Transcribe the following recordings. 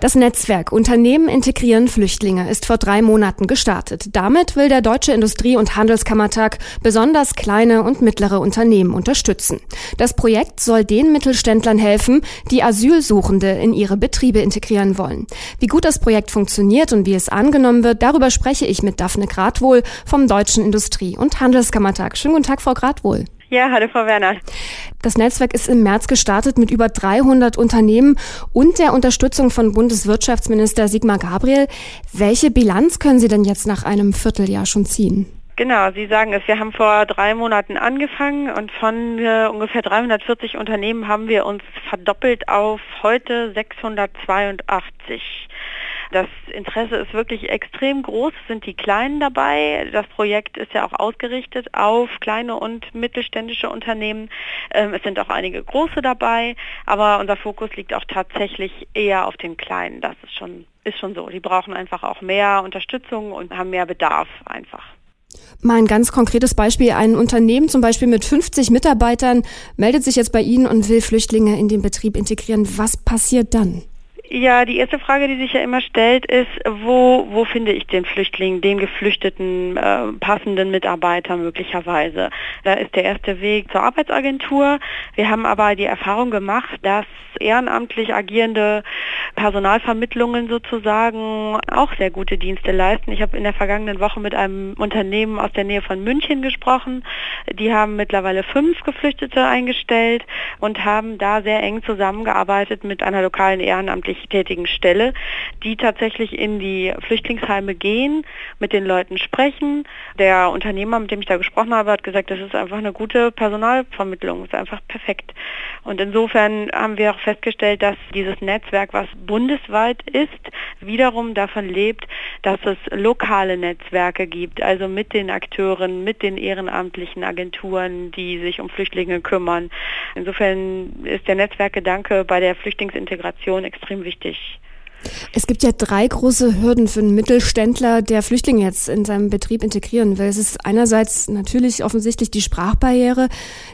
Das Netzwerk Unternehmen integrieren Flüchtlinge ist vor drei Monaten gestartet. Damit will der Deutsche Industrie- und Handelskammertag besonders kleine und mittlere Unternehmen unterstützen. Das Projekt soll den Mittelständlern helfen, die Asylsuchende in ihre Betriebe integrieren wollen. Wie gut das Projekt funktioniert und wie es angenommen wird, darüber spreche ich mit Daphne Gradwohl vom Deutschen Industrie- und Handelskammertag. Schönen guten Tag, Frau Gradwohl. Ja, hallo Frau Werner. Das Netzwerk ist im März gestartet mit über 300 Unternehmen und der Unterstützung von Bundeswirtschaftsminister Sigmar Gabriel. Welche Bilanz können Sie denn jetzt nach einem Vierteljahr schon ziehen? Genau, Sie sagen es. Wir haben vor drei Monaten angefangen und von äh, ungefähr 340 Unternehmen haben wir uns verdoppelt auf heute 682. Das Interesse ist wirklich extrem groß, es sind die Kleinen dabei. Das Projekt ist ja auch ausgerichtet auf kleine und mittelständische Unternehmen. Ähm, es sind auch einige große dabei, aber unser Fokus liegt auch tatsächlich eher auf den Kleinen. Das ist schon, ist schon so. Die brauchen einfach auch mehr Unterstützung und haben mehr Bedarf einfach. Mal ein ganz konkretes Beispiel. Ein Unternehmen zum Beispiel mit 50 Mitarbeitern meldet sich jetzt bei Ihnen und will Flüchtlinge in den Betrieb integrieren. Was passiert dann? Ja, die erste Frage, die sich ja immer stellt, ist, wo, wo finde ich den Flüchtling, den geflüchteten, äh, passenden Mitarbeiter möglicherweise? Da ist der erste Weg zur Arbeitsagentur. Wir haben aber die Erfahrung gemacht, dass ehrenamtlich agierende Personalvermittlungen sozusagen auch sehr gute Dienste leisten. Ich habe in der vergangenen Woche mit einem Unternehmen aus der Nähe von München gesprochen. Die haben mittlerweile fünf Geflüchtete eingestellt und haben da sehr eng zusammengearbeitet mit einer lokalen ehrenamtlichen ehrenamtlich tätigen Stelle, die tatsächlich in die Flüchtlingsheime gehen, mit den Leuten sprechen. Der Unternehmer, mit dem ich da gesprochen habe, hat gesagt, das ist einfach eine gute Personalvermittlung, ist einfach perfekt. Und insofern haben wir auch festgestellt, dass dieses Netzwerk, was bundesweit ist, wiederum davon lebt, dass es lokale Netzwerke gibt, also mit den Akteuren, mit den ehrenamtlichen Agenturen, die sich um Flüchtlinge kümmern. Insofern ist der Netzwerkgedanke bei der Flüchtlingsintegration extrem wichtig. Es gibt ja drei große Hürden für einen Mittelständler, der Flüchtlinge jetzt in seinem Betrieb integrieren will. Es ist einerseits natürlich offensichtlich die Sprachbarriere,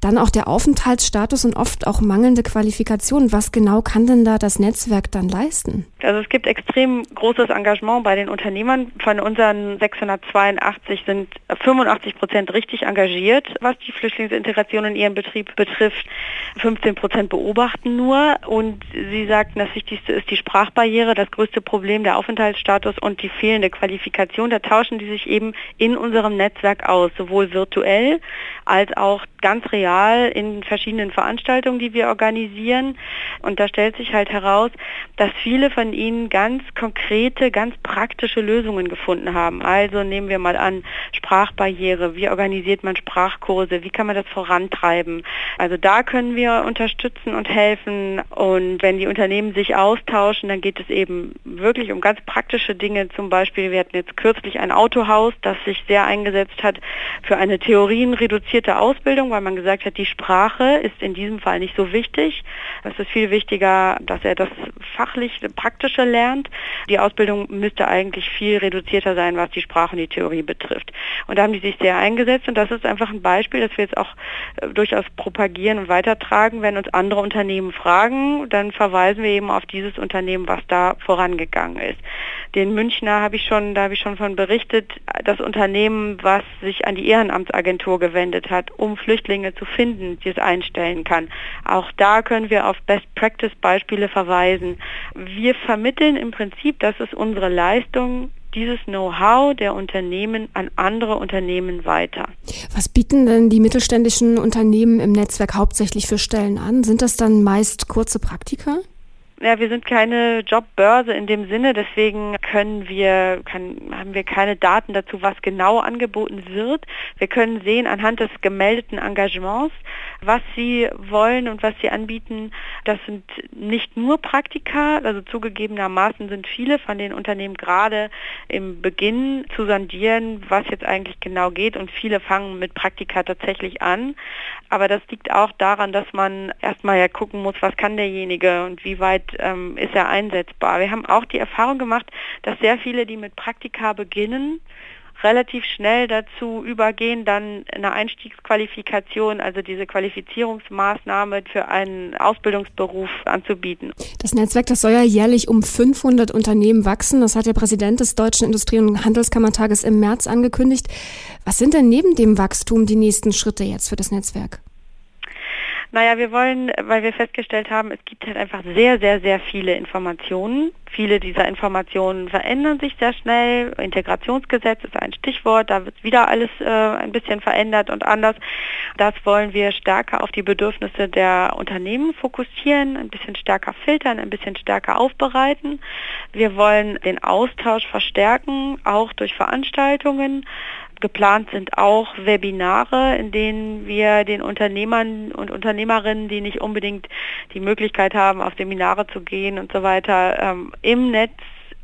dann auch der Aufenthaltsstatus und oft auch mangelnde Qualifikation. Was genau kann denn da das Netzwerk dann leisten? Also es gibt extrem großes Engagement bei den Unternehmern. Von unseren 682 sind 85 Prozent richtig engagiert, was die Flüchtlingsintegration in ihrem Betrieb betrifft. 15 Prozent beobachten nur und sie sagten, das Wichtigste ist die Sprachbarriere wäre das größte Problem der Aufenthaltsstatus und die fehlende Qualifikation. Da tauschen die sich eben in unserem Netzwerk aus, sowohl virtuell als auch ganz real in verschiedenen Veranstaltungen, die wir organisieren. Und da stellt sich halt heraus, dass viele von ihnen ganz konkrete, ganz praktische Lösungen gefunden haben. Also nehmen wir mal an, Sprachbarriere, wie organisiert man Sprachkurse, wie kann man das vorantreiben. Also da können wir unterstützen und helfen. Und wenn die Unternehmen sich austauschen, dann geht es eben wirklich um ganz praktische Dinge. Zum Beispiel, wir hatten jetzt kürzlich ein Autohaus, das sich sehr eingesetzt hat für eine theorienreduzierte Ausbildung, weil man gesagt hat, die Sprache ist in diesem Fall nicht so wichtig. Es ist viel wichtiger, dass er das fachlich praktische lernt. Die Ausbildung müsste eigentlich viel reduzierter sein, was die Sprache und die Theorie betrifft. Und da haben die sich sehr eingesetzt und das ist einfach ein Beispiel, das wir jetzt auch äh, durchaus propagieren und weitertragen. Wenn uns andere Unternehmen fragen, dann verweisen wir eben auf dieses Unternehmen, was da vorangegangen ist. Den Münchner habe ich schon, da habe ich schon von berichtet, das Unternehmen, was sich an die Ehrenamtsagentur gewendet hat, um Flüchtlinge zu finden, die es einstellen kann. Auch da können wir auf Best Practice Beispiele verweisen. Wir vermitteln im Prinzip, das ist unsere Leistung, dieses Know-how der Unternehmen an andere Unternehmen weiter. Was bieten denn die mittelständischen Unternehmen im Netzwerk hauptsächlich für Stellen an? Sind das dann meist kurze Praktika? Ja, wir sind keine Jobbörse in dem Sinne, deswegen können wir, kann, haben wir keine Daten dazu, was genau angeboten wird. Wir können sehen anhand des gemeldeten Engagements, was sie wollen und was sie anbieten. Das sind nicht nur Praktika, also zugegebenermaßen sind viele von den Unternehmen gerade im Beginn zu sondieren, was jetzt eigentlich genau geht und viele fangen mit Praktika tatsächlich an. Aber das liegt auch daran, dass man erstmal ja gucken muss, was kann derjenige und wie weit ähm, ist er einsetzbar. Wir haben auch die Erfahrung gemacht, dass sehr viele, die mit Praktika beginnen, relativ schnell dazu übergehen, dann eine Einstiegsqualifikation, also diese Qualifizierungsmaßnahme für einen Ausbildungsberuf anzubieten. Das Netzwerk, das soll ja jährlich um 500 Unternehmen wachsen. Das hat der Präsident des Deutschen Industrie- und Handelskammertages im März angekündigt. Was sind denn neben dem Wachstum die nächsten Schritte jetzt für das Netzwerk? Naja, wir wollen, weil wir festgestellt haben, es gibt halt einfach sehr, sehr, sehr viele Informationen. Viele dieser Informationen verändern sich sehr schnell. Integrationsgesetz ist ein Stichwort, da wird wieder alles äh, ein bisschen verändert und anders. Das wollen wir stärker auf die Bedürfnisse der Unternehmen fokussieren, ein bisschen stärker filtern, ein bisschen stärker aufbereiten. Wir wollen den Austausch verstärken, auch durch Veranstaltungen. Geplant sind auch Webinare, in denen wir den Unternehmern und Unternehmerinnen, die nicht unbedingt die Möglichkeit haben, auf Seminare zu gehen und so weiter, ähm, im Netz,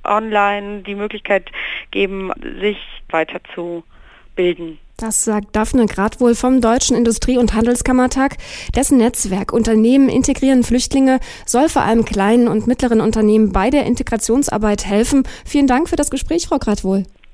online die Möglichkeit geben, sich weiterzubilden. Das sagt Daphne Gradwohl vom Deutschen Industrie- und Handelskammertag. Dessen Netzwerk Unternehmen integrieren Flüchtlinge soll vor allem kleinen und mittleren Unternehmen bei der Integrationsarbeit helfen. Vielen Dank für das Gespräch, Frau Gradwohl.